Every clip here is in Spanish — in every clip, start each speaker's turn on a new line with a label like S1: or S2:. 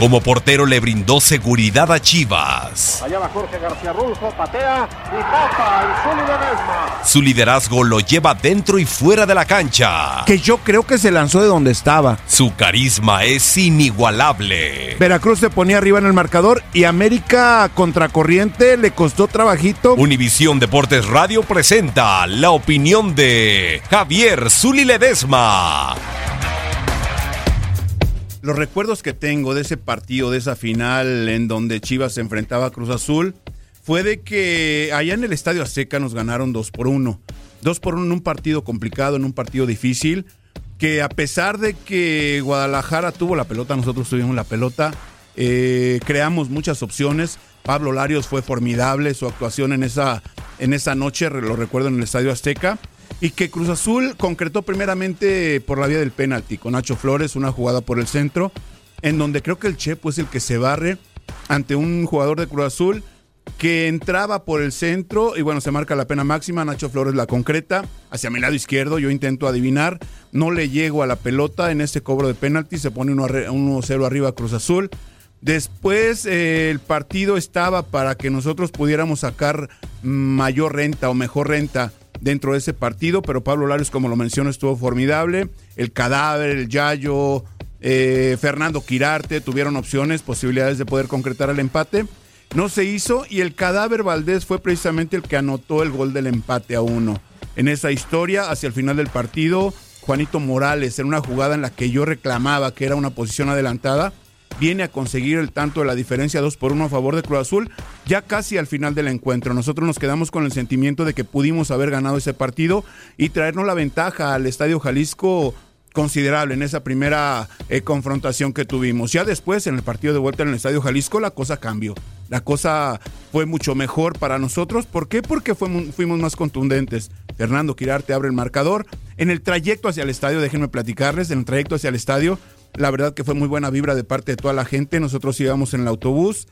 S1: Como portero le brindó seguridad a Chivas.
S2: Allá va Jorge García Rulfo, patea y tapa el Zuli Ledesma.
S1: Su liderazgo lo lleva dentro y fuera de la cancha.
S3: Que yo creo que se lanzó de donde estaba.
S1: Su carisma es inigualable.
S3: Veracruz se ponía arriba en el marcador y América contracorriente le costó trabajito.
S1: Univisión Deportes Radio presenta la opinión de Javier Zuli Ledesma.
S3: Los recuerdos que tengo de ese partido, de esa final en donde Chivas se enfrentaba a Cruz Azul, fue de que allá en el Estadio Azteca nos ganaron 2 por 1. 2 por 1 en un partido complicado, en un partido difícil, que a pesar de que Guadalajara tuvo la pelota, nosotros tuvimos la pelota, eh, creamos muchas opciones. Pablo Larios fue formidable, su actuación en esa, en esa noche, lo recuerdo en el Estadio Azteca y que Cruz Azul concretó primeramente por la vía del penalti con Nacho Flores, una jugada por el centro, en donde creo que el Chepo es el que se barre ante un jugador de Cruz Azul que entraba por el centro y bueno, se marca la pena máxima, Nacho Flores la concreta, hacia mi lado izquierdo, yo intento adivinar, no le llego a la pelota en este cobro de penalti, se pone 1-0 arriba Cruz Azul. Después eh, el partido estaba para que nosotros pudiéramos sacar mayor renta o mejor renta dentro de ese partido, pero Pablo Larios, como lo menciono, estuvo formidable. El cadáver, el Yayo, eh, Fernando Quirarte tuvieron opciones, posibilidades de poder concretar el empate. No se hizo y el cadáver Valdés fue precisamente el que anotó el gol del empate a uno. En esa historia, hacia el final del partido, Juanito Morales, en una jugada en la que yo reclamaba que era una posición adelantada, viene a conseguir el tanto de la diferencia 2 por 1 a favor de Cruz Azul, ya casi al final del encuentro. Nosotros nos quedamos con el sentimiento de que pudimos haber ganado ese partido y traernos la ventaja al Estadio Jalisco considerable en esa primera eh, confrontación que tuvimos. Ya después, en el partido de vuelta en el Estadio Jalisco, la cosa cambió. La cosa fue mucho mejor para nosotros. ¿Por qué? Porque fuimos, fuimos más contundentes. Fernando Quirarte abre el marcador. En el trayecto hacia el estadio, déjenme platicarles, en el trayecto hacia el estadio, la verdad que fue muy buena vibra de parte de toda la gente. Nosotros íbamos en el autobús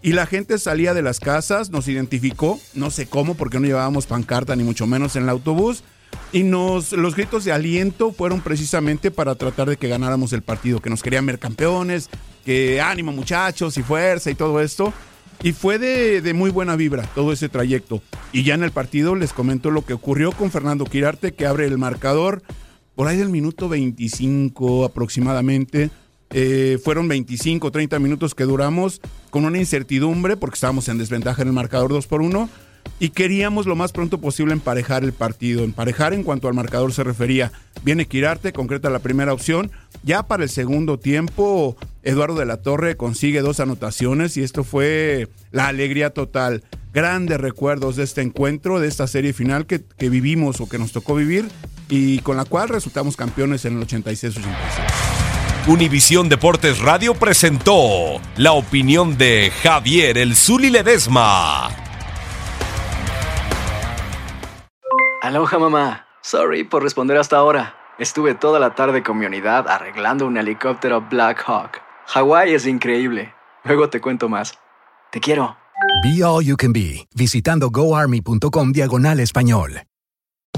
S3: y la gente salía de las casas, nos identificó, no sé cómo, porque no llevábamos pancarta ni mucho menos en el autobús. Y nos, los gritos de aliento fueron precisamente para tratar de que ganáramos el partido, que nos querían ver campeones, que ánimo muchachos y fuerza y todo esto. Y fue de, de, muy buena vibra todo ese trayecto. Y ya en el partido les comento lo que ocurrió con Fernando Quirarte, que abre el marcador por ahí del minuto 25 aproximadamente. Eh, fueron 25, 30 minutos que duramos con una incertidumbre porque estábamos en desventaja en el marcador 2 por 1 y queríamos lo más pronto posible emparejar el partido. Emparejar en cuanto al marcador se refería. Viene Quirarte, concreta la primera opción. Ya para el segundo tiempo, Eduardo de la Torre consigue dos anotaciones y esto fue la alegría total. Grandes recuerdos de este encuentro, de esta serie final que, que vivimos o que nos tocó vivir y con la cual resultamos campeones en el 86-87.
S1: Univisión Deportes Radio presentó la opinión de Javier El Zuli Ledesma.
S4: Aloha mamá. Sorry por responder hasta ahora. Estuve toda la tarde con mi unidad arreglando un helicóptero Black Hawk. Hawái es increíble. Luego te cuento más. Te quiero.
S5: Be All You Can Be, visitando goarmy.com diagonal español.